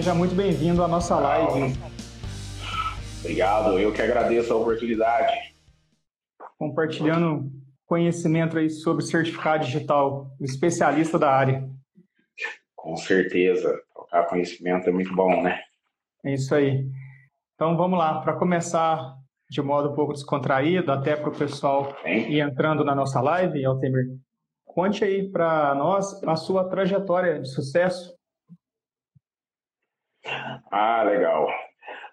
Seja muito bem-vindo à nossa live. Obrigado, eu que agradeço a oportunidade. Compartilhando conhecimento aí sobre certificado digital, especialista da área. Com certeza, trocar conhecimento é muito bom, né? É isso aí. Então vamos lá, para começar de modo um pouco descontraído, até para o pessoal Sim. ir entrando na nossa live, Altemir, conte aí para nós a sua trajetória de sucesso. Ah, legal.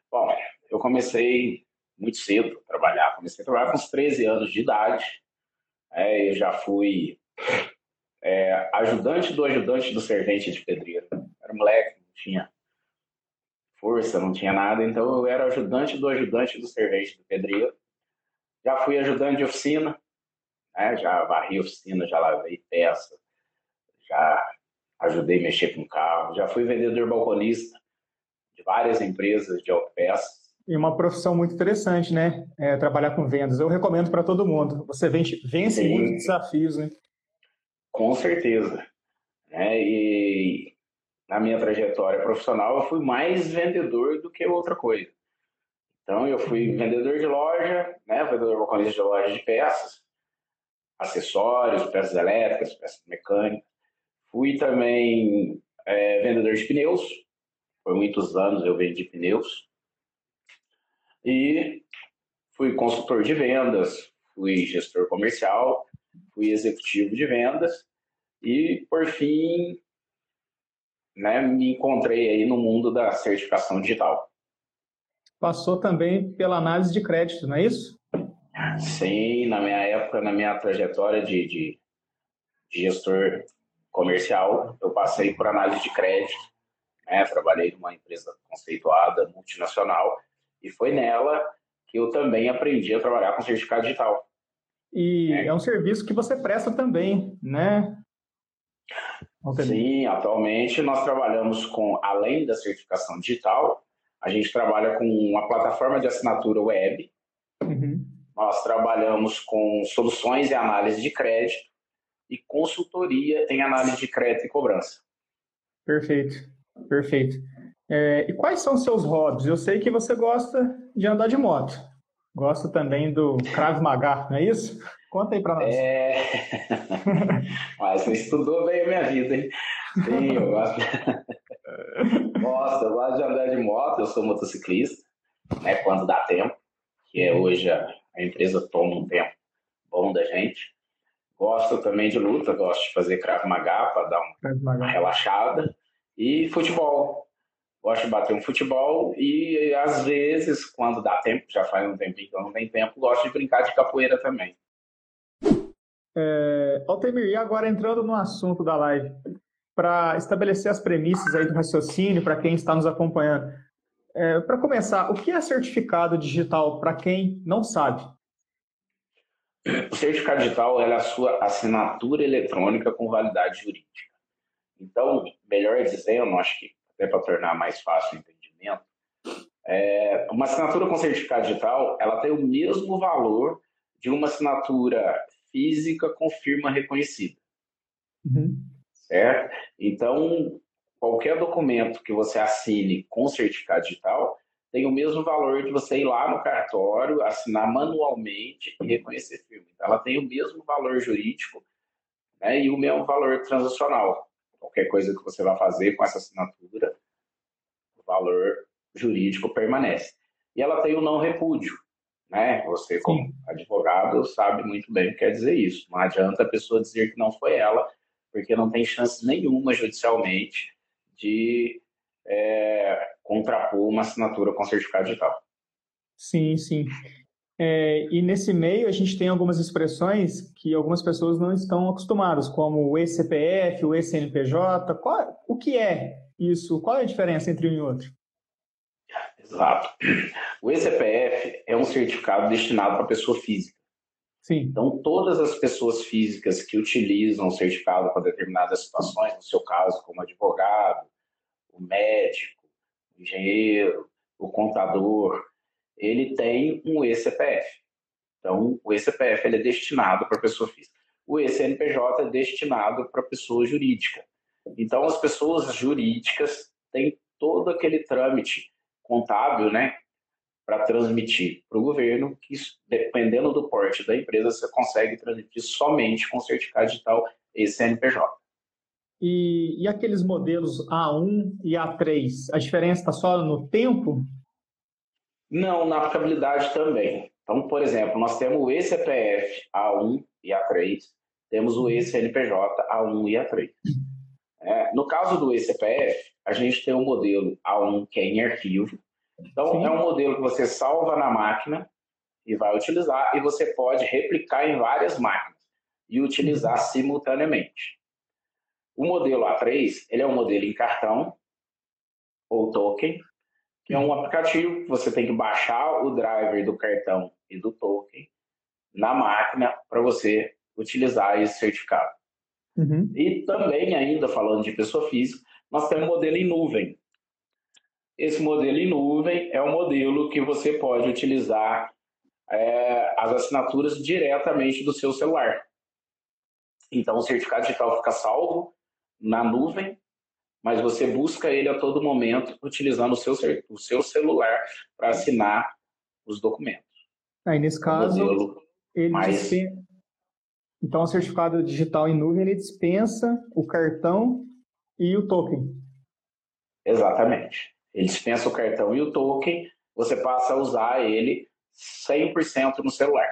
Bom, eu comecei muito cedo a trabalhar. Comecei a trabalhar com uns 13 anos de idade. É, eu já fui é, ajudante do ajudante do servente de pedreiro. Era moleque, não tinha força, não tinha nada, então eu era ajudante do ajudante do servente do pedreiro. Já fui ajudante de oficina, né? já varri oficina, já lavei peça, já ajudei a mexer com carro, já fui vendedor balconista de várias empresas de autopeças. E uma profissão muito interessante, né? É, trabalhar com vendas. Eu recomendo para todo mundo. Você vence, vence Sim. muitos desafios, né? Com certeza. É, e na minha trajetória profissional, eu fui mais vendedor do que outra coisa. Então, eu fui uhum. vendedor de loja, né, vendedor balconista de loja de peças, acessórios, peças elétricas, peças mecânicas. Fui também é, vendedor de pneus, por muitos anos eu vendi pneus. E fui consultor de vendas, fui gestor comercial, fui executivo de vendas e, por fim, né, me encontrei aí no mundo da certificação digital. Passou também pela análise de crédito, não é isso? Sim, na minha época, na minha trajetória de, de, de gestor comercial, eu passei por análise de crédito, né, trabalhei numa empresa conceituada, multinacional, e foi nela que eu também aprendi a trabalhar com certificado digital. E é, é um serviço que você presta também, né? Sim, atualmente nós trabalhamos com, além da certificação digital, a gente trabalha com uma plataforma de assinatura web. Uhum. Nós trabalhamos com soluções e análise de crédito e consultoria em análise de crédito e cobrança. Perfeito, perfeito. É, e quais são seus hobbies? Eu sei que você gosta de andar de moto. Gosta também do Krav Maga, não é isso? Conta aí para nós. É... Mas você estudou bem a minha vida, hein? Sim, eu gosto. Nossa, eu gosto de andar de moto, eu sou motociclista, né, quando dá tempo, que é hoje a, a empresa toma um tempo bom da gente. Gosto também de luta, gosto de fazer Krav Maga para dar uma, uma relaxada. E futebol, gosto de bater um futebol e às vezes, quando dá tempo, já faz um tempinho que eu não tenho tempo, gosto de brincar de capoeira também. É, Altemir, e agora entrando no assunto da live, para estabelecer as premissas aí do raciocínio para quem está nos acompanhando. É, para começar, o que é certificado digital para quem não sabe? O certificado digital é a sua assinatura eletrônica com validade jurídica. Então, melhor dizendo, acho que até para tornar mais fácil o entendimento, é, uma assinatura com certificado digital, ela tem o mesmo valor de uma assinatura física com firma reconhecida. Uhum. Certo? Então, qualquer documento que você assine com certificado digital tem o mesmo valor de você ir lá no cartório, assinar manualmente e reconhecer firma. Então, ela tem o mesmo valor jurídico né, e o mesmo valor transacional qualquer coisa que você vai fazer com essa assinatura, o valor jurídico permanece. E ela tem o não repúdio, né? Você, como advogado, sabe muito bem o que quer dizer isso. Não adianta a pessoa dizer que não foi ela, porque não tem chance nenhuma judicialmente de é, contrapor uma assinatura com certificado digital. Sim, sim. É, e nesse meio a gente tem algumas expressões que algumas pessoas não estão acostumadas, como o eCPF, o eCNPJ. Qual, o que é isso? Qual é a diferença entre um e outro? Exato. O eCPF é um certificado destinado para pessoa física. Sim. Então, todas as pessoas físicas que utilizam o certificado para determinadas situações, no seu caso, como advogado, o médico, o engenheiro, o contador, ele tem um eCPF. Então, o eCPF ele é destinado para pessoa física. O eCNPJ é destinado para pessoa jurídica. Então, as pessoas jurídicas têm todo aquele trâmite contábil, né, para transmitir para o governo, que dependendo do porte da empresa, você consegue transmitir somente com certificado digital e CNPJ. E, e aqueles modelos A1 e A3, a diferença está só no tempo? Não, na aplicabilidade também. Então, por exemplo, nós temos o eCPF A1 e A3, temos o eCNPJ A1 e A3. É, no caso do eCPF, a gente tem o um modelo A1 que é em arquivo, então, Sim. é um modelo que você salva na máquina e vai utilizar, e você pode replicar em várias máquinas e utilizar uhum. simultaneamente. O modelo A3, ele é um modelo em cartão ou token, que é um aplicativo que você tem que baixar o driver do cartão e do token na máquina para você utilizar esse certificado. Uhum. E também, ainda falando de pessoa física, nós temos um modelo em nuvem, esse modelo em nuvem é um modelo que você pode utilizar é, as assinaturas diretamente do seu celular. Então, o certificado digital fica salvo na nuvem, mas você busca ele a todo momento utilizando o seu, o seu celular para assinar os documentos. Aí, nesse caso, ele mais... dispensa... Então, o certificado digital em nuvem ele dispensa o cartão e o token. Exatamente. Ele dispensa o cartão e o token, você passa a usar ele 100% no celular.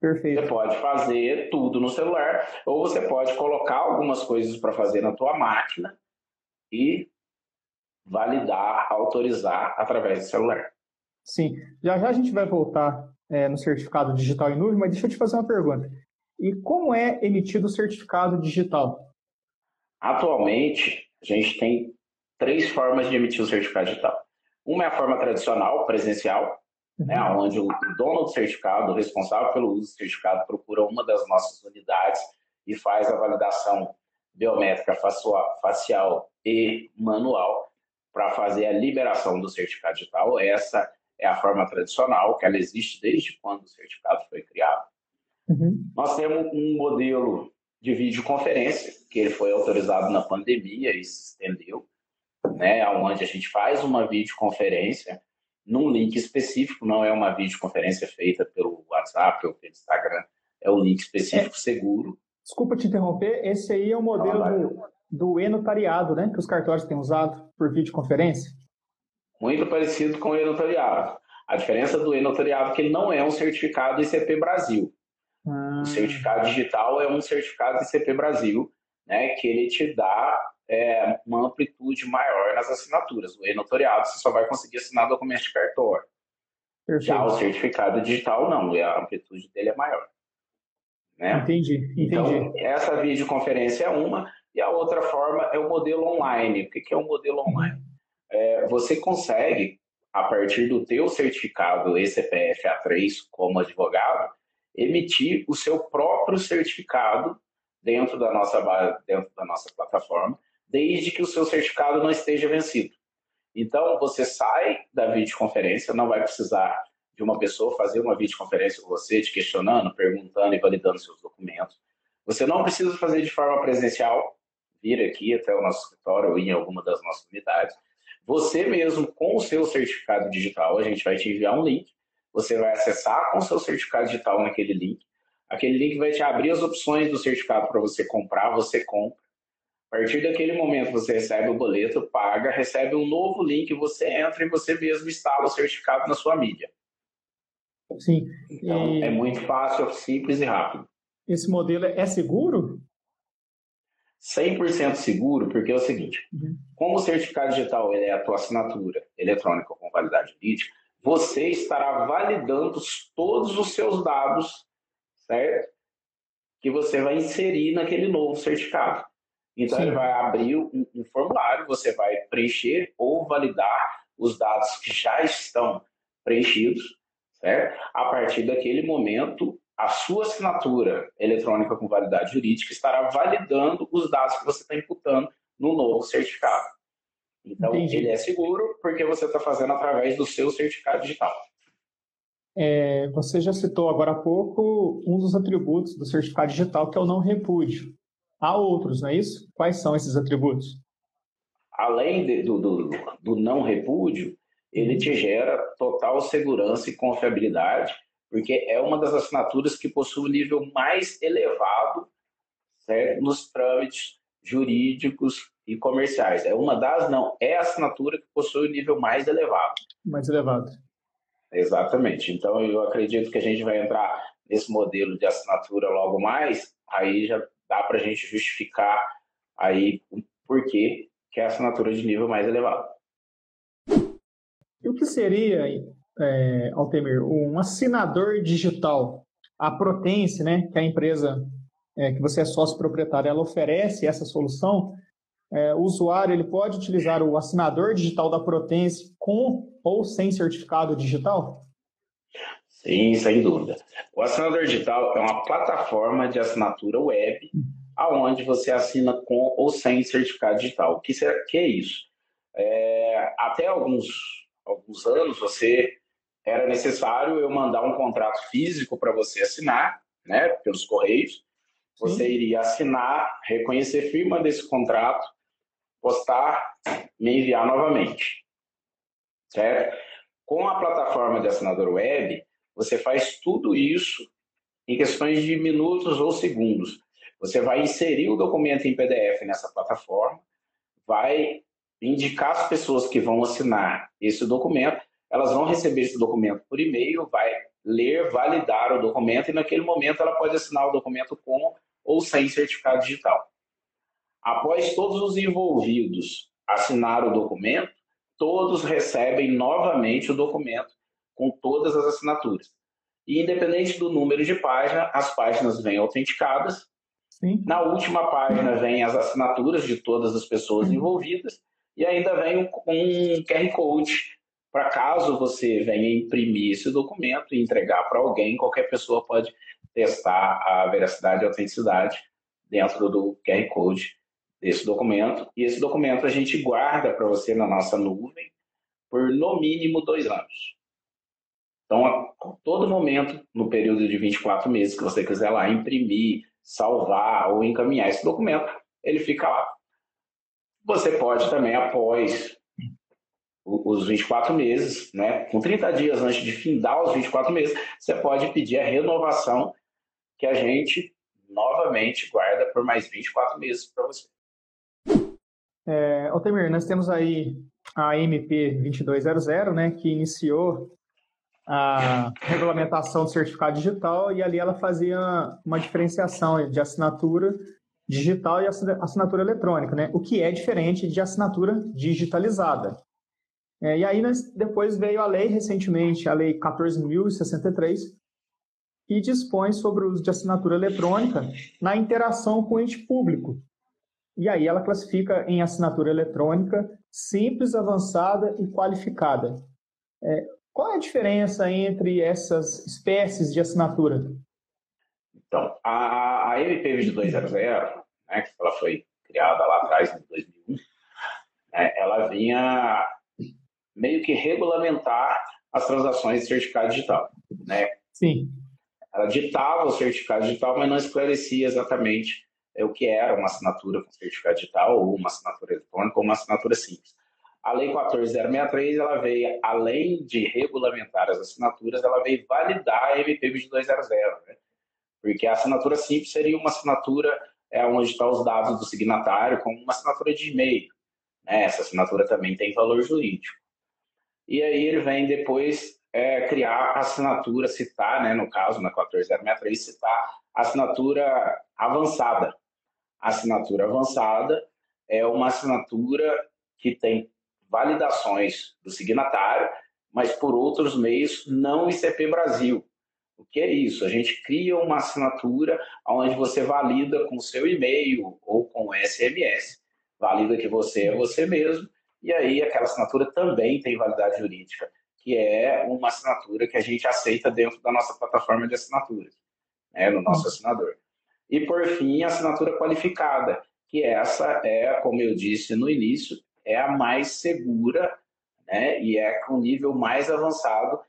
Perfeito. Você pode fazer tudo no celular, ou você pode colocar algumas coisas para fazer na tua máquina e validar, autorizar através do celular. Sim. Já já a gente vai voltar é, no certificado digital em nuvem, mas deixa eu te fazer uma pergunta. E como é emitido o certificado digital? Atualmente, a gente tem três formas de emitir o certificado digital. Uma é a forma tradicional, presencial, né, uhum. onde o dono do certificado, o responsável pelo uso do certificado, procura uma das nossas unidades e faz a validação biométrica facial e manual para fazer a liberação do certificado digital. Essa é a forma tradicional, que ela existe desde quando o certificado foi criado. Uhum. Nós temos um modelo de videoconferência, que ele foi autorizado na pandemia e se estendeu, né, onde a gente faz uma videoconferência num link específico, não é uma videoconferência feita pelo WhatsApp ou pelo Instagram, é um link específico é. seguro. Desculpa te interromper, esse aí é o modelo do, do e-notariado, né, que os cartórios têm usado por videoconferência? Muito parecido com o e-notariado. A diferença do e-notariado é que ele não é um certificado ICP Brasil. Ah. O certificado digital é um certificado ICP Brasil, né, que ele te dá é, uma amplitude maior nas assinaturas. O e-notoriado você só vai conseguir assinar documento de cartório. Perfeito. Já o certificado digital não, a amplitude dele é maior. Né? Entendi, entendi. Então, essa videoconferência é uma, e a outra forma é o modelo online. O que é o um modelo online? É, você consegue, a partir do teu certificado ECPF A3 como advogado, emitir o seu próprio certificado dentro da nossa dentro da nossa plataforma desde que o seu certificado não esteja vencido. Então, você sai da videoconferência, não vai precisar de uma pessoa fazer uma videoconferência com você, te questionando, perguntando e validando seus documentos. Você não precisa fazer de forma presencial, vir aqui até o nosso escritório ou em alguma das nossas unidades. Você mesmo, com o seu certificado digital, a gente vai te enviar um link, você vai acessar com o seu certificado digital naquele link. Aquele link vai te abrir as opções do certificado para você comprar, você compra a partir daquele momento, você recebe o boleto, paga, recebe um novo link, você entra e você mesmo instala o certificado na sua mídia. Sim. Então, e... é muito fácil, simples e rápido. Esse modelo é seguro? 100% seguro, porque é o seguinte: uhum. como o certificado digital ele é a tua assinatura eletrônica com validade jurídica, você estará validando todos os seus dados, certo? Que você vai inserir naquele novo certificado. Então, Sim. ele vai abrir um, um, formulário, você vai preencher ou validar os dados que já estão preenchidos, certo? A partir daquele momento, a sua assinatura eletrônica com validade jurídica estará validando os dados que você está imputando no novo certificado. Então, Entendi. ele é seguro porque você está fazendo através do seu certificado digital. É, você já citou agora há pouco um dos atributos do certificado digital, que é o não repúdio. Há outros, não é isso? Quais são esses atributos? além de, do, do, do não repúdio, ele te gera total segurança e confiabilidade, porque é uma das assinaturas que possui o nível mais elevado certo? nos trâmites jurídicos e comerciais. É uma das, não, é a assinatura que possui o nível mais elevado. Mais elevado. Exatamente. Então, eu acredito que a gente vai entrar nesse modelo de assinatura logo mais, aí já dá para a gente justificar aí porquê que é a assinatura de nível mais elevado. O que seria, é, Altemir, um assinador digital? A Protense, né, que é a empresa é, que você é sócio proprietário, ela oferece essa solução. É, o usuário ele pode utilizar o assinador digital da Protense com ou sem certificado digital? Sim, sem dúvida. O assinador digital é uma plataforma de assinatura web aonde você assina com ou sem certificado digital. O que, que é isso? É, até alguns, alguns anos você era necessário eu mandar um contrato físico para você assinar, né, pelos correios. Você Sim. iria assinar, reconhecer firma desse contrato, postar, me enviar novamente. Certo? Com a plataforma de assinador web, você faz tudo isso em questões de minutos ou segundos. Você vai inserir o documento em PDF nessa plataforma, vai indicar as pessoas que vão assinar esse documento, elas vão receber esse documento por e-mail, vai ler, validar o documento e naquele momento ela pode assinar o documento com ou sem certificado digital. Após todos os envolvidos assinar o documento, todos recebem novamente o documento com todas as assinaturas. E independente do número de página, as páginas vêm autenticadas. Sim. Na última página vem as assinaturas de todas as pessoas envolvidas e ainda vem um, um QR Code para caso você venha imprimir esse documento e entregar para alguém, qualquer pessoa pode testar a veracidade e autenticidade dentro do QR Code desse documento. E esse documento a gente guarda para você na nossa nuvem por no mínimo dois anos. Então, a todo momento, no período de 24 meses que você quiser lá imprimir, salvar ou encaminhar esse documento, ele fica lá. Você pode também, após os 24 meses, né, com 30 dias antes de findar os 24 meses, você pode pedir a renovação que a gente novamente guarda por mais 24 meses para você. É, nós temos aí a MP 2200, né, que iniciou a regulamentação do certificado digital e ali ela fazia uma diferenciação de assinatura digital e assinatura eletrônica, né? o que é diferente de assinatura digitalizada. É, e aí nós, depois veio a lei recentemente, a lei 14.063, que dispõe sobre o uso de assinatura eletrônica na interação com o ente público. E aí ela classifica em assinatura eletrônica simples, avançada e qualificada. É, qual é a diferença entre essas espécies de assinatura? Então, a, a MP 2200, né, que ela foi criada lá atrás, em 2001, né, ela vinha meio que regulamentar as transações de certificado digital. Né? Sim. Ela ditava o certificado digital, mas não esclarecia exatamente é, o que era uma assinatura com certificado digital, ou uma assinatura eletrônica, ou uma assinatura simples. A Lei 14063, ela veio, além de regulamentar as assinaturas, ela veio validar a MP 2200, né? Porque a assinatura simples seria uma assinatura é, onde estão os dados do signatário, como uma assinatura de e-mail. Né? Essa assinatura também tem valor jurídico. E aí ele vem depois é, criar a assinatura, citar, né, no caso, na 14063, citar a assinatura avançada. A assinatura avançada é uma assinatura que tem validações do signatário, mas por outros meios não ICP Brasil. O que é isso? A gente cria uma assinatura onde você valida com o seu e-mail ou com o SMS, valida que você é você mesmo, e aí aquela assinatura também tem validade jurídica, que é uma assinatura que a gente aceita dentro da nossa plataforma de assinaturas, né, no nosso assinador. E por fim, a assinatura qualificada, que essa é, como eu disse no início, é a mais segura né, e é com o nível mais avançado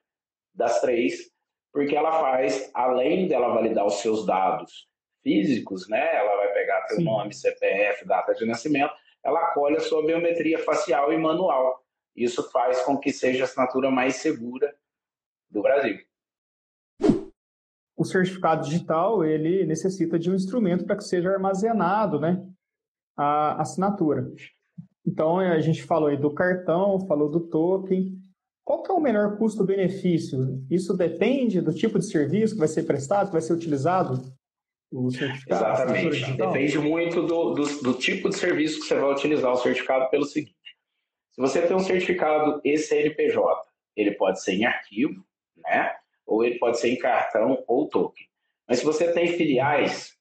das três, porque ela faz, além dela validar os seus dados físicos, né, ela vai pegar Sim. nome, CPF, data de nascimento, ela colhe a sua biometria facial e manual. Isso faz com que seja a assinatura mais segura do Brasil. O certificado digital ele necessita de um instrumento para que seja armazenado, né, a assinatura. Então a gente falou aí do cartão, falou do token. Qual que é o menor custo-benefício? Isso depende do tipo de serviço que vai ser prestado, que vai ser utilizado? O certificado Exatamente. Depende muito do, do, do tipo de serviço que você vai utilizar o certificado pelo seguinte. Se você tem um certificado ECNPJ, ele pode ser em arquivo, né? Ou ele pode ser em cartão ou token. Mas se você tem filiais,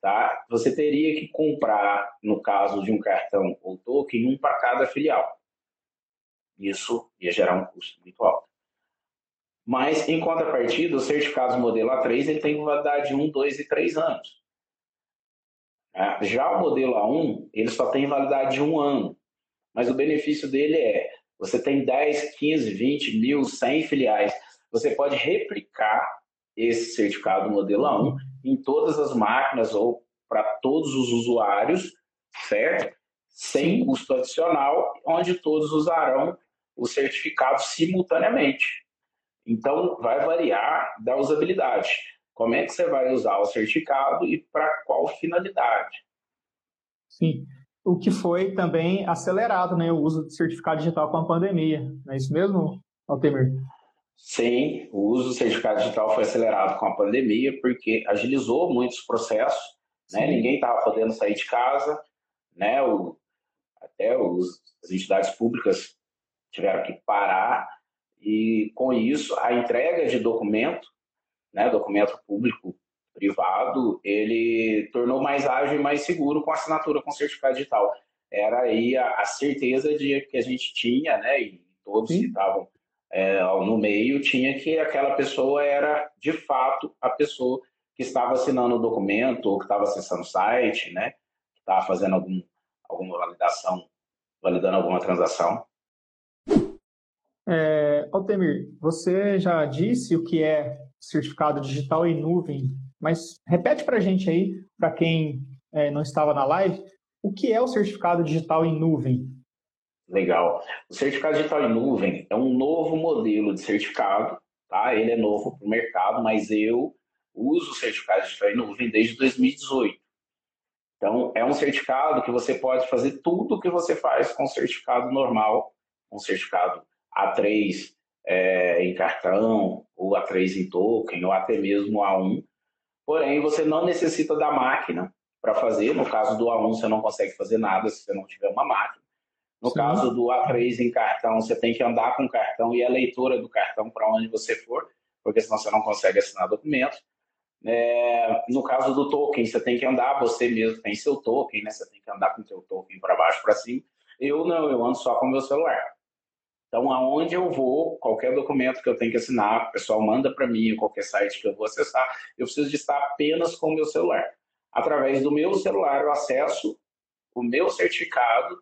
tá? Você teria que comprar, no caso de um cartão ou token, um para cada filial. Isso ia gerar um custo muito alto. Mas, em contrapartida, os certificados modelo A3 ele tem validade de 1, 2 e 3 anos. É, já o modelo A1, ele só tem validade de um ano mas o benefício dele é você tem 10, 15, 20 mil, 100 filiais. Você pode replicar esse certificado modelo A1 em todas as máquinas ou para todos os usuários, certo? Sem custo adicional, onde todos usarão o certificado simultaneamente. Então, vai variar da usabilidade. Como é que você vai usar o certificado e para qual finalidade? Sim o que foi também acelerado, né, o uso de certificado digital com a pandemia. Não é isso mesmo, Altemir? Sim, o uso do certificado digital foi acelerado com a pandemia porque agilizou muitos processos, né? Ninguém estava podendo sair de casa, né? O, até os, as entidades públicas tiveram que parar e com isso a entrega de documento, né? Documento público privado, ele tornou mais ágil e mais seguro com assinatura com certificado digital. Era aí a, a certeza de que a gente tinha, né, e todos Sim. que estavam é, no meio, tinha que aquela pessoa era, de fato, a pessoa que estava assinando o documento ou que estava acessando o site, né, que estava fazendo algum, alguma validação, validando alguma transação. É, Altemir, você já disse o que é certificado digital em nuvem mas repete para a gente aí, para quem é, não estava na live, o que é o certificado digital em nuvem? Legal. O certificado digital em nuvem é um novo modelo de certificado, tá? Ele é novo para o mercado, mas eu uso o certificado digital em nuvem desde 2018. Então, é um certificado que você pode fazer tudo o que você faz com certificado normal, o certificado A3 é, em cartão, ou A3 em token, ou até mesmo A1, Porém, você não necessita da máquina para fazer. No caso do A1, você não consegue fazer nada se você não tiver uma máquina. No Sim. caso do A3 em cartão, você tem que andar com o cartão e a leitura do cartão para onde você for, porque senão você não consegue assinar documentos. É, no caso do token, você tem que andar, você mesmo tem seu token, né? Você tem que andar com o seu token para baixo, para cima. Eu não, eu ando só com o meu celular. Então, aonde eu vou, qualquer documento que eu tenho que assinar, o pessoal manda para mim, qualquer site que eu vou acessar, eu preciso de estar apenas com o meu celular. Através do meu celular, eu acesso o meu certificado,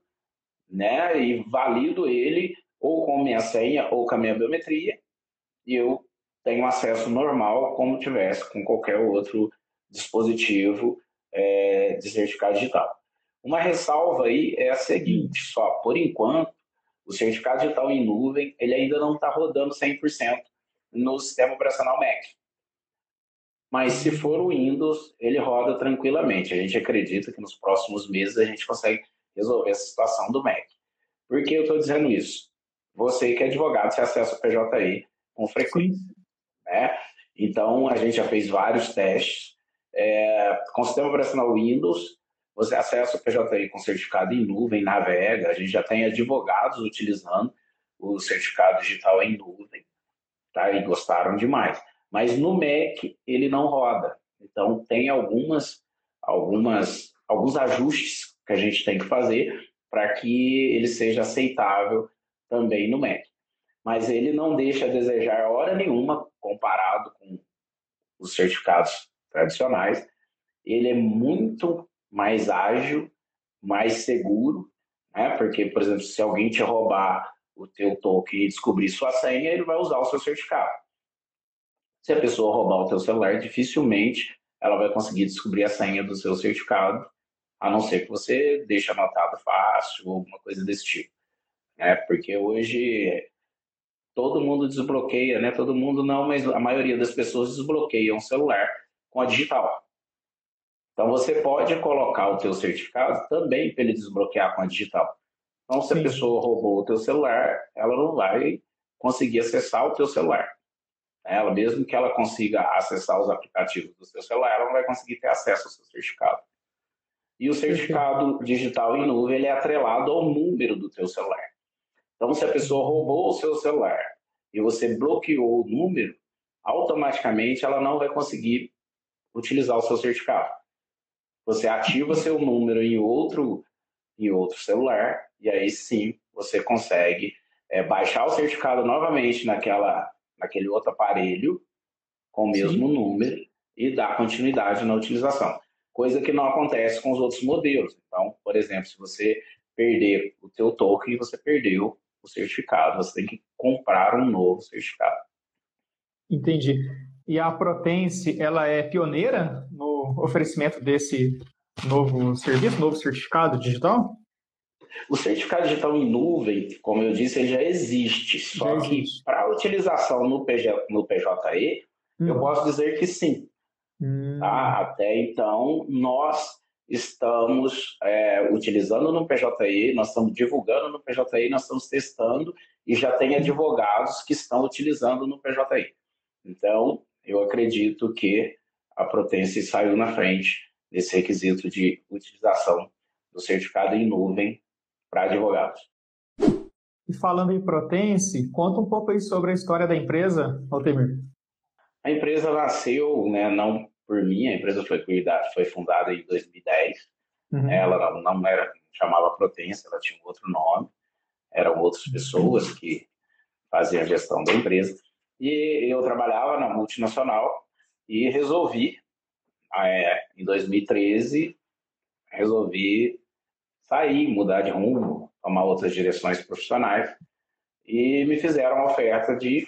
né, e valido ele ou com minha senha ou com a minha biometria, e eu tenho acesso normal, como tivesse com qualquer outro dispositivo é, de certificado digital. Uma ressalva aí é a seguinte, só por enquanto, o certificado digital em nuvem ele ainda não está rodando 100% no sistema operacional Mac. Mas se for o Windows, ele roda tranquilamente. A gente acredita que nos próximos meses a gente consegue resolver essa situação do Mac. Por que eu estou dizendo isso? Você que é advogado, você acessa o PJI com frequência. Né? Então, a gente já fez vários testes. É, com o sistema operacional Windows, você acessa o PJI com certificado em nuvem, navega, a gente já tem advogados utilizando o certificado digital em nuvem, tá? E gostaram demais. Mas no Mac ele não roda. Então tem algumas, algumas, alguns ajustes que a gente tem que fazer para que ele seja aceitável também no Mac. Mas ele não deixa a desejar hora nenhuma comparado com os certificados tradicionais. Ele é muito mais ágil, mais seguro, né? Porque, por exemplo, se alguém te roubar o teu token e descobrir sua senha, ele vai usar o seu certificado. Se a pessoa roubar o teu celular, dificilmente ela vai conseguir descobrir a senha do seu certificado a não ser que você deixe anotado fácil ou alguma coisa desse tipo. Né? Porque hoje todo mundo desbloqueia, né? Todo mundo não, mas a maioria das pessoas desbloqueiam o celular com a digital. Então você pode colocar o teu certificado também para ele desbloquear com a digital. Então se Sim. a pessoa roubou o teu celular, ela não vai conseguir acessar o teu celular. Ela mesmo que ela consiga acessar os aplicativos do seu celular, ela não vai conseguir ter acesso ao seu certificado. E o certificado digital em nuvem ele é atrelado ao número do teu celular. Então, se a pessoa roubou o seu celular e você bloqueou o número, automaticamente ela não vai conseguir utilizar o seu certificado. Você ativa seu número em outro, em outro celular e aí sim você consegue é, baixar o certificado novamente naquela, naquele outro aparelho com o mesmo sim. número e dar continuidade na utilização. Coisa que não acontece com os outros modelos. Então, por exemplo, se você perder o teu token, você perdeu o certificado, você tem que comprar um novo certificado. Entendi. E a Protense, ela é pioneira no oferecimento desse novo serviço, novo certificado digital? O certificado digital em nuvem, como eu disse, ele já existe. Só já que para utilização no, PG, no PJE, hum. eu posso dizer que sim. Hum. Tá? Até então, nós estamos é, utilizando no PJI, nós estamos divulgando no PJI, nós estamos testando e já tem advogados que estão utilizando no PJI. Então, eu acredito que a Protense saiu na frente desse requisito de utilização do certificado em nuvem para advogados. E falando em Protense, conta um pouco aí sobre a história da empresa, Altemir. A empresa nasceu, né, não por mim, a empresa foi, foi fundada em 2010. Uhum. Ela não, não era, chamava Protência, ela tinha um outro nome. Eram outras pessoas que faziam a gestão da empresa. E eu trabalhava na multinacional e resolvi, é, em 2013, resolvi sair, mudar de rumo, tomar outras direções profissionais e me fizeram a oferta de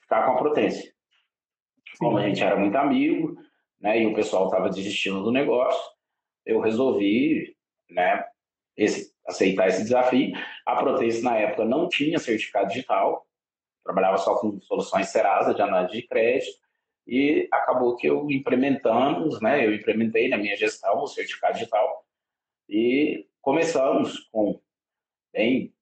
ficar com a Protência. Como a gente era muito amigo, né, e o pessoal estava desistindo do negócio, eu resolvi, né, esse, aceitar esse desafio. A Proteus, na época, não tinha certificado digital, trabalhava só com soluções Serasa de análise de crédito, e acabou que eu implementamos, né, eu implementei na minha gestão o certificado digital, e começamos com bem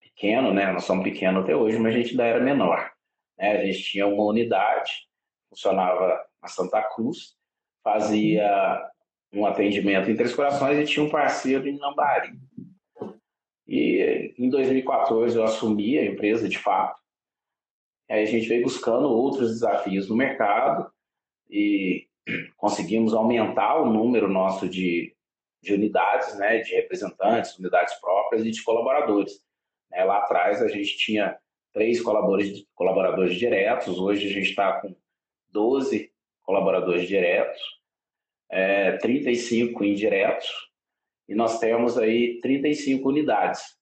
pequeno, né, nós somos pequenos até hoje, mas a gente ainda era menor. Né, a gente tinha uma unidade, funcionava na Santa Cruz, fazia um atendimento em Três Corações e tinha um parceiro em Lambari. E em 2014 eu assumi a empresa de fato. A gente veio buscando outros desafios no mercado e conseguimos aumentar o número nosso de, de unidades, né, de representantes, unidades próprias e de colaboradores. Né, lá atrás a gente tinha três colaboradores, colaboradores diretos, hoje a gente está com 12 colaboradores diretos, é, 35 indiretos, e nós temos aí 35 unidades.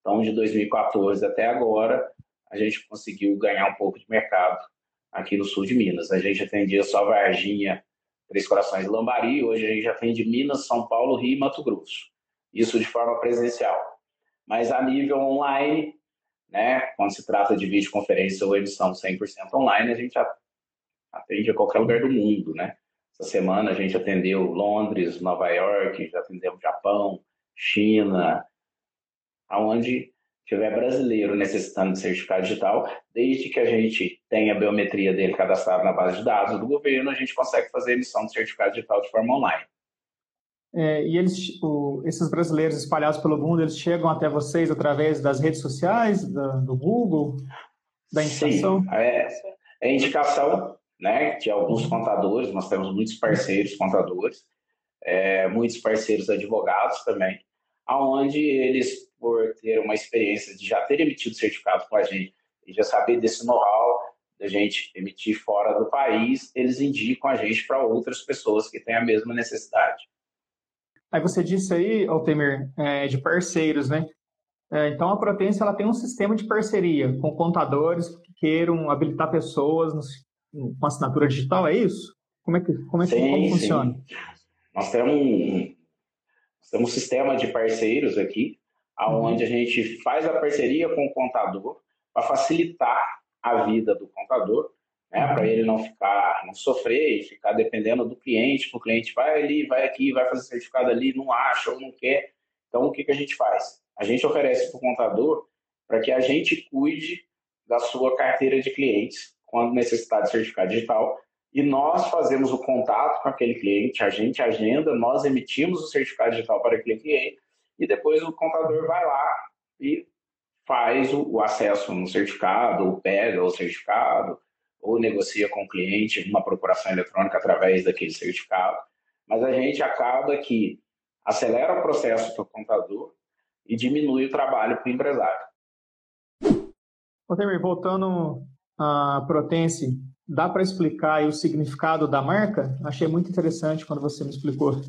Então, de 2014 até agora, a gente conseguiu ganhar um pouco de mercado aqui no sul de Minas. A gente atendia só Varginha, Três Corações e Lambari, hoje a gente atende Minas, São Paulo, Rio e Mato Grosso. Isso de forma presencial. Mas a nível online, né, quando se trata de videoconferência ou emissão 100% online, a gente atende a qualquer lugar do mundo, né? Essa semana a gente atendeu Londres, Nova York, já atendemos Japão, China, aonde tiver brasileiro necessitando de certificado digital, desde que a gente tenha a biometria dele cadastrada na base de dados do governo, a gente consegue fazer emissão de certificado digital de forma online. É, e eles, o, esses brasileiros espalhados pelo mundo, eles chegam até vocês através das redes sociais, da, do Google, da indicação? Sim, é, é indicação né, de alguns contadores, nós temos muitos parceiros contadores, é, muitos parceiros advogados também, aonde eles, por ter uma experiência de já ter emitido certificado com a gente e já saber desse know-how da gente emitir fora do país, eles indicam a gente para outras pessoas que têm a mesma necessidade. Aí você disse aí, Altemir, é, de parceiros, né? É, então a Protência ela tem um sistema de parceria com contadores que queiram habilitar pessoas com assinatura digital, é isso? Como é que, como é que sim, como funciona? Nós temos temos um sistema de parceiros aqui, aonde a gente faz a parceria com o contador para facilitar a vida do contador, né, para ele não ficar, não sofrer e ficar dependendo do cliente, o cliente vai ali, vai aqui, vai fazer certificado ali, não acha ou não quer. Então, o que, que a gente faz? A gente oferece para o contador para que a gente cuide da sua carteira de clientes quando necessitar de certificado digital e nós fazemos o contato com aquele cliente, a gente agenda, nós emitimos o certificado digital para aquele cliente e depois o contador vai lá e faz o, o acesso no certificado, ou pega o certificado, ou negocia com o cliente uma procuração eletrônica através daquele certificado. Mas a gente acaba que acelera o processo para o contador e diminui o trabalho para o empresário. Otemir, voltando à Protense, dá para explicar o significado da marca? Achei muito interessante quando você me explicou.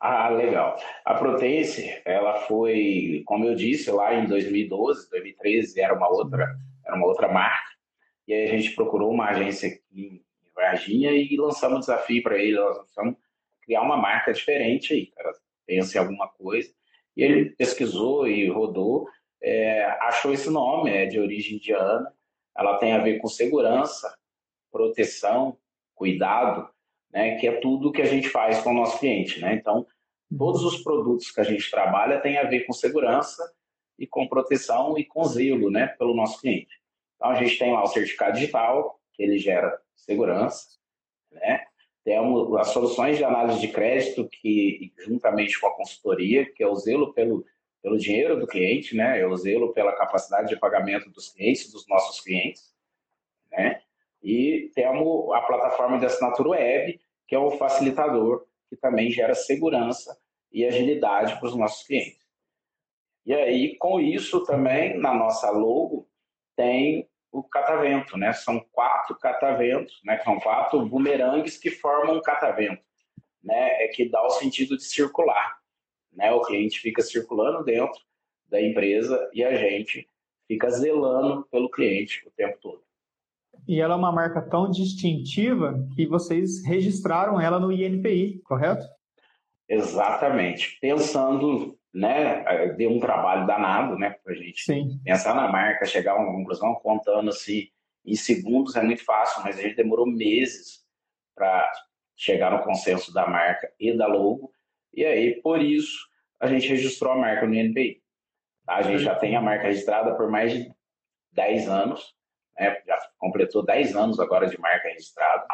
Ah, legal. A Protense, ela foi, como eu disse, lá em 2012, 2013, era uma outra, era uma outra marca. E aí a gente procurou uma agência aqui em Varginha e lançamos um desafio para ele. Nós vamos criar uma marca diferente aí, cara. Pensa em alguma coisa. E ele pesquisou e rodou é, achou esse nome, é de origem indiana, ela tem a ver com segurança, proteção, cuidado, né, que é tudo que a gente faz com o nosso cliente. Né? Então, todos os produtos que a gente trabalha têm a ver com segurança e com proteção e com zelo né, pelo nosso cliente. Então, a gente tem lá o certificado digital, que ele gera segurança, né? temos as soluções de análise de crédito, que juntamente com a consultoria, que é o zelo pelo pelo dinheiro do cliente, né? Eu zelo pela capacidade de pagamento dos clientes, dos nossos clientes, né? E temos a plataforma de assinatura web, que é o facilitador, que também gera segurança e agilidade para os nossos clientes. E aí, com isso também, na nossa logo, tem o catavento, né? São quatro cataventos, né? São quatro bumerangues que formam um catavento, né? É que dá o sentido de circular. Né? O cliente fica circulando dentro da empresa e a gente fica zelando pelo cliente o tempo todo. E ela é uma marca tão distintiva que vocês registraram ela no INPI, correto? Exatamente. Pensando, né, deu um trabalho danado, né, para a gente Sim. pensar na marca, chegar a uma conclusão, contando assim, em segundos é muito fácil, mas a gente demorou meses para chegar no consenso da marca e da logo, e aí, por isso, a gente registrou a marca no INPI. A gente já tem a marca registrada por mais de 10 anos, né? já completou 10 anos agora de marca registrada,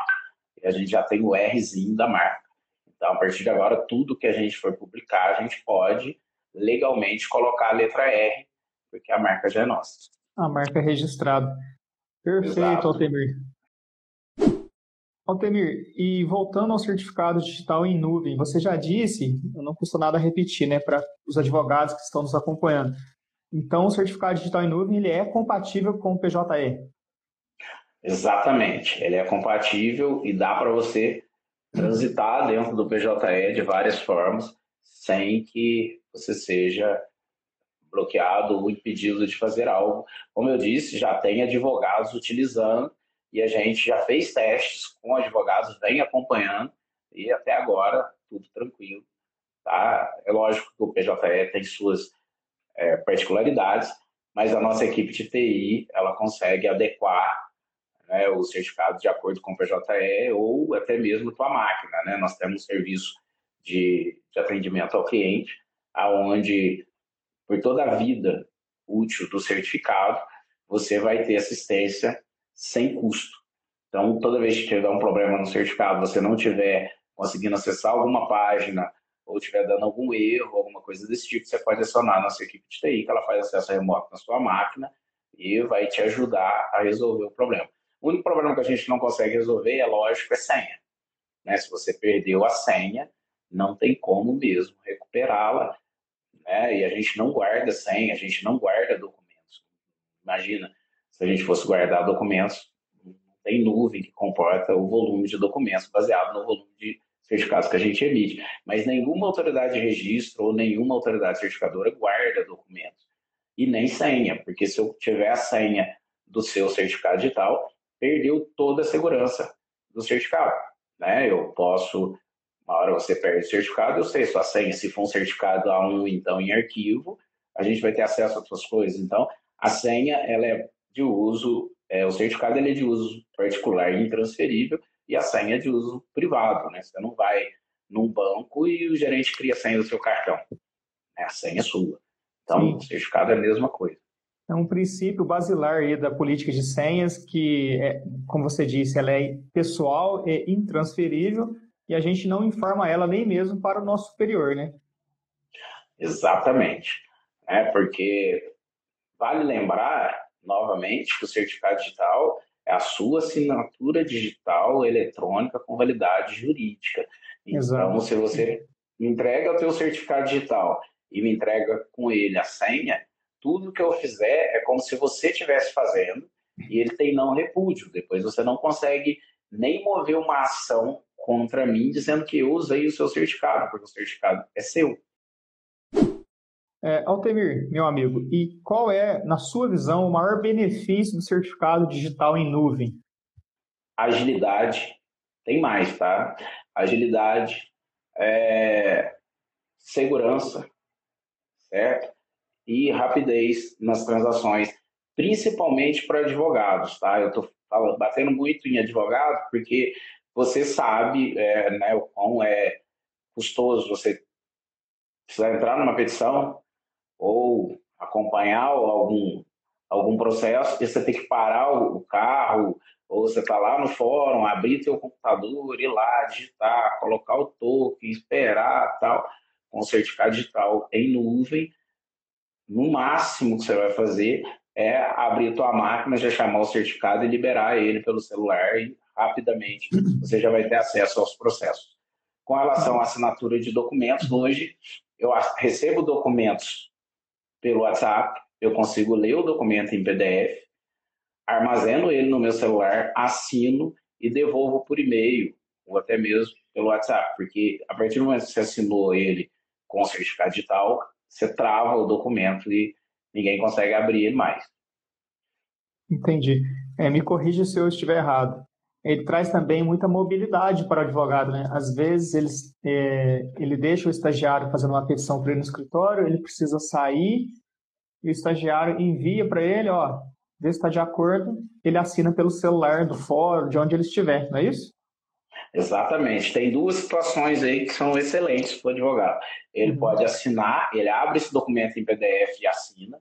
e a gente já tem o Rzinho da marca. Então, a partir de agora, tudo que a gente for publicar, a gente pode legalmente colocar a letra R, porque a marca já é nossa. A marca é registrada. Perfeito, Exato. Altemir. Altemir, e voltando ao certificado digital em nuvem, você já disse, eu não custa nada repetir, né, para os advogados que estão nos acompanhando. Então, o certificado digital em nuvem ele é compatível com o PJE? Exatamente, ele é compatível e dá para você transitar dentro do PJE de várias formas, sem que você seja bloqueado ou impedido de fazer algo. Como eu disse, já tem advogados utilizando e a gente já fez testes com advogados, vem acompanhando e até agora tudo tranquilo. Tá? É lógico que o PJE tem suas é, particularidades, mas a nossa equipe de TI ela consegue adequar né, o certificado de acordo com o PJE ou até mesmo com a máquina. Né? Nós temos serviço de, de atendimento ao cliente, aonde por toda a vida útil do certificado, você vai ter assistência sem custo. Então, toda vez que tiver um problema no certificado, você não tiver conseguindo acessar alguma página ou estiver dando algum erro, alguma coisa desse tipo, você pode acionar a nossa equipe de TI, que ela faz acesso remoto na sua máquina e vai te ajudar a resolver o problema. O único problema que a gente não consegue resolver, é lógico, é senha. Né? Se você perdeu a senha, não tem como mesmo recuperá-la. Né? E a gente não guarda senha, a gente não guarda documentos. Imagina, se a gente fosse guardar documentos, não tem nuvem que comporta o volume de documentos baseado no volume de certificados que a gente emite. Mas nenhuma autoridade de registro ou nenhuma autoridade certificadora guarda documentos. E nem senha, porque se eu tiver a senha do seu certificado digital, perdeu toda a segurança do certificado. Né? Eu posso Uma hora você perde o certificado, eu sei sua senha. Se for um certificado A1, então em arquivo, a gente vai ter acesso a suas coisas. Então, a senha ela é de uso, é, o certificado ele é de uso particular e intransferível e a senha é de uso privado. Né? Você não vai num banco e o gerente cria a senha do seu cartão. Né? A senha é sua. Então, Sim. o certificado é a mesma coisa. É um princípio basilar aí da política de senhas que, é, como você disse, ela é pessoal e intransferível e a gente não informa ela nem mesmo para o nosso superior, né? Exatamente. É porque vale lembrar, novamente, que o certificado digital é a sua assinatura digital eletrônica com validade jurídica. Então, Exato. se você me entrega o teu certificado digital e me entrega com ele a senha, tudo que eu fizer é como se você estivesse fazendo e ele tem não repúdio. Depois você não consegue nem mover uma ação contra mim dizendo que eu usei o seu certificado, porque o certificado é seu. É, Altemir, meu amigo, e qual é, na sua visão, o maior benefício do certificado digital em nuvem? Agilidade. Tem mais, tá? Agilidade, é... segurança, certo? E rapidez nas transações, principalmente para advogados, tá? Eu estou batendo muito em advogado porque você sabe é, né, o quão é custoso você precisar entrar numa petição ou acompanhar algum, algum processo e você tem que parar o carro ou você está lá no fórum, abrir teu computador, ir lá, digitar, colocar o token, esperar tal, com certificado digital em nuvem, no máximo que você vai fazer é abrir tua máquina, já chamar o certificado e liberar ele pelo celular e rapidamente você já vai ter acesso aos processos. Com relação à assinatura de documentos, hoje eu recebo documentos pelo WhatsApp, eu consigo ler o documento em PDF, armazeno ele no meu celular, assino e devolvo por e-mail ou até mesmo pelo WhatsApp, porque a partir do momento que você assinou ele com o certificado digital, você trava o documento e ninguém consegue abrir mais. Entendi. É, me corrija se eu estiver errado. Ele traz também muita mobilidade para o advogado, né? Às vezes ele, é, ele deixa o estagiário fazendo uma petição para ele no escritório, ele precisa sair e o estagiário envia para ele, ó, vê se está de acordo, ele assina pelo celular do fórum, de onde ele estiver, não é isso? Exatamente. Tem duas situações aí que são excelentes para o advogado. Ele uhum. pode assinar, ele abre esse documento em PDF e assina,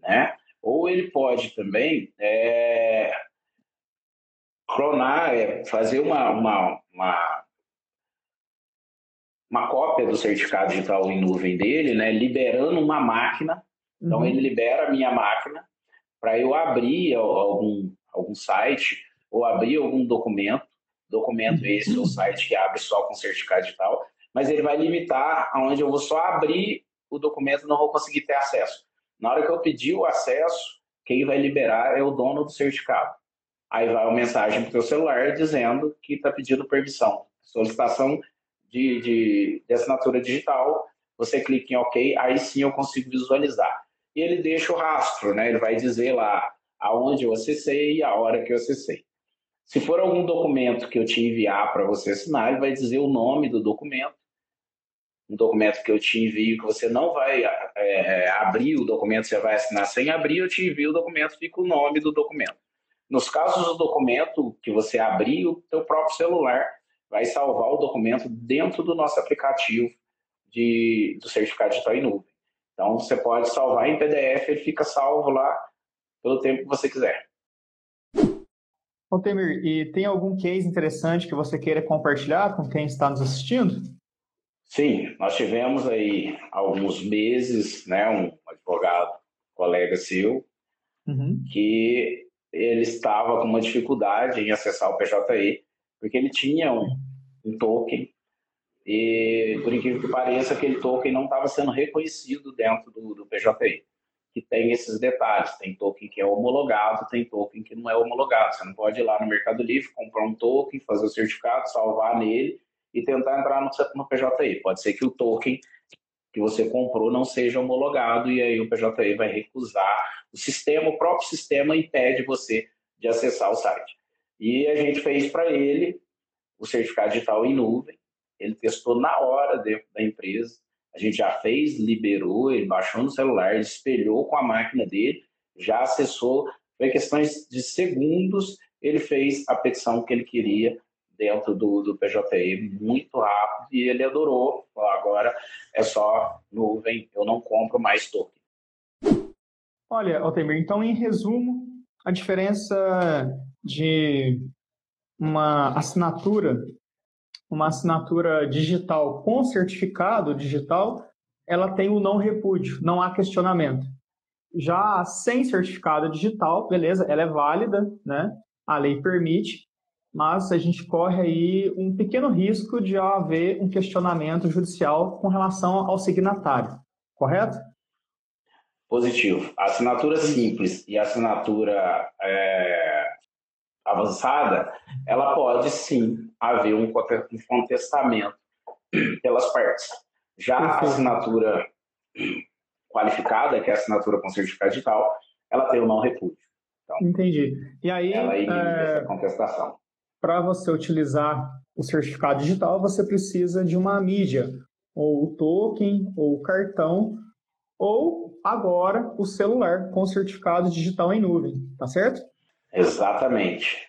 né? Ou ele pode também é, clonar, é, fazer uma, uma, uma, uma, cópia do certificado digital em nuvem dele, né? Liberando uma máquina. Então, uhum. ele libera a minha máquina para eu abrir algum, algum site ou abrir algum documento documento esse ou site que abre só com certificado digital, mas ele vai limitar aonde eu vou só abrir o documento e não vou conseguir ter acesso. Na hora que eu pedir o acesso, quem vai liberar é o dono do certificado. Aí vai uma mensagem para o seu celular dizendo que está pedindo permissão. Solicitação de, de, de assinatura digital, você clica em OK, aí sim eu consigo visualizar. E ele deixa o rastro, né? ele vai dizer lá aonde eu acessei e a hora que eu acessei. Se for algum documento que eu te enviar para você assinar, ele vai dizer o nome do documento. Um documento que eu te envio que você não vai é, é, abrir o documento, você vai assinar sem abrir, eu te envio o documento, fica o nome do documento. Nos casos do documento que você abrir, o teu próprio celular vai salvar o documento dentro do nosso aplicativo de, do certificado digital em nuvem. Então, você pode salvar em PDF, ele fica salvo lá pelo tempo que você quiser. Temir, e tem algum case interessante que você queira compartilhar com quem está nos assistindo? Sim, nós tivemos aí alguns meses, né, um advogado, colega seu, uhum. que ele estava com uma dificuldade em acessar o PJE, porque ele tinha um, um token e, por incrível que pareça, aquele token não estava sendo reconhecido dentro do, do PJE que tem esses detalhes. Tem token que é homologado, tem token que não é homologado. Você não pode ir lá no Mercado Livre, comprar um token, fazer o certificado, salvar nele e tentar entrar no, no PJI. Pode ser que o token que você comprou não seja homologado e aí o PJI vai recusar. O sistema, o próprio sistema impede você de acessar o site. E a gente fez para ele o certificado digital em nuvem, ele testou na hora dentro da empresa. A gente já fez, liberou, ele baixou no celular, espelhou com a máquina dele, já acessou. Foi questões de segundos, ele fez a petição que ele queria dentro do, do PJE muito rápido e ele adorou. Agora é só nuvem, eu não compro mais token. Olha, Altemir, então em resumo, a diferença de uma assinatura, uma assinatura digital com certificado digital, ela tem o não repúdio, não há questionamento. Já sem certificado digital, beleza, ela é válida, né? A lei permite, mas a gente corre aí um pequeno risco de haver um questionamento judicial com relação ao signatário, correto? Positivo. Assinatura simples e assinatura é, avançada, ela pode sim haver um contestamento pelas partes. Já a assinatura qualificada, que é a assinatura com certificado digital, ela tem o não repúdio. Então, Entendi. E aí, ela é... essa contestação. Para você utilizar o certificado digital, você precisa de uma mídia, ou o token, ou o cartão, ou agora o celular com certificado digital em nuvem, tá certo? Exatamente.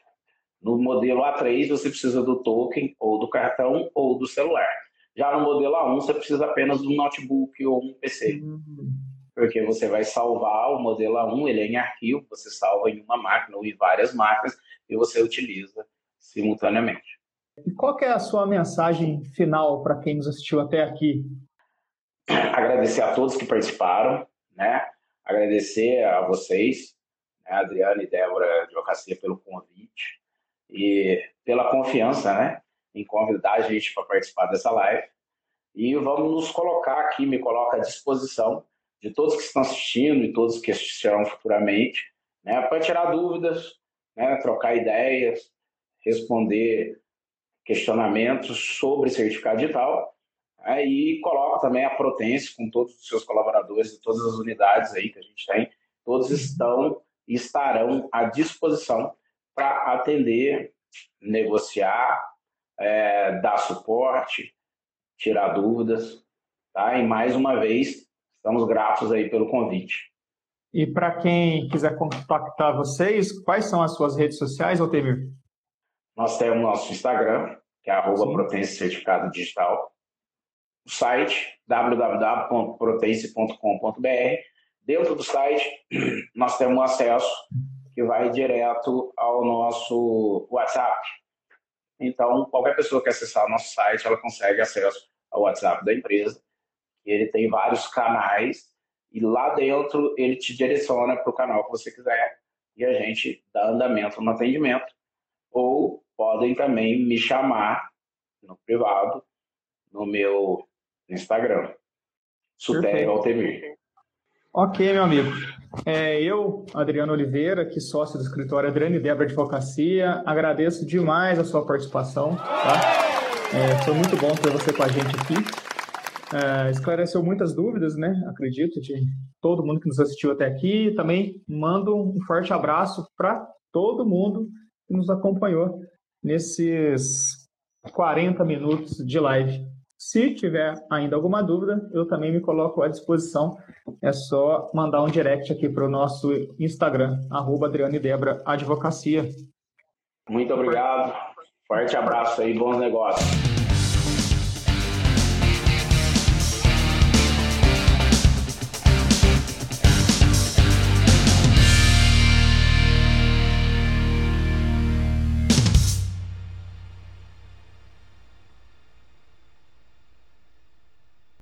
No modelo A3 você precisa do token, ou do cartão, ou do celular. Já no modelo A1 você precisa apenas de um notebook ou um PC. Uhum. Porque você vai salvar o modelo A1, ele é em arquivo, você salva em uma máquina ou em várias máquinas e você utiliza simultaneamente. E qual é a sua mensagem final para quem nos assistiu até aqui? Agradecer a todos que participaram, né? Agradecer a vocês, né? Adriana e Débora Advocacia, pelo convite e pela confiança, né? Em convidar a gente para participar dessa live. E vamos nos colocar aqui, me coloca à disposição de todos que estão assistindo e todos que assistirão futuramente, né? Para tirar dúvidas, né? Trocar ideias, responder questionamentos sobre certificado digital. Aí coloco também a Protense com todos os seus colaboradores de todas as unidades aí que a gente tem. Todos estão e estarão à disposição para atender, negociar, é, dar suporte, tirar dúvidas. Tá? E mais uma vez, estamos gratos aí pelo convite. E para quem quiser contactar vocês, quais são as suas redes sociais, Altemir? Nós temos nosso Instagram, que é arroba Protense Certificado Digital. O site, www.protense.com.br. Dentro do site, nós temos acesso que vai direto ao nosso WhatsApp. Então, qualquer pessoa que acessar o nosso site, ela consegue acesso ao WhatsApp da empresa. Ele tem vários canais e lá dentro ele te direciona para o canal que você quiser e a gente dá andamento no atendimento. Ou podem também me chamar no privado, no meu Instagram. Sutério Altemir. Ok, meu amigo. É, eu, Adriano Oliveira, que sócio do escritório Adriano e Débora Advocacia, agradeço demais a sua participação. Tá? É, foi muito bom ter você com a gente aqui. É, esclareceu muitas dúvidas, né? Acredito, de todo mundo que nos assistiu até aqui. Também mando um forte abraço para todo mundo que nos acompanhou nesses 40 minutos de live. Se tiver ainda alguma dúvida, eu também me coloco à disposição. É só mandar um direct aqui para o nosso Instagram, arroba Adriano e Debra Advocacia. Muito obrigado. Forte abraço aí, bons negócios.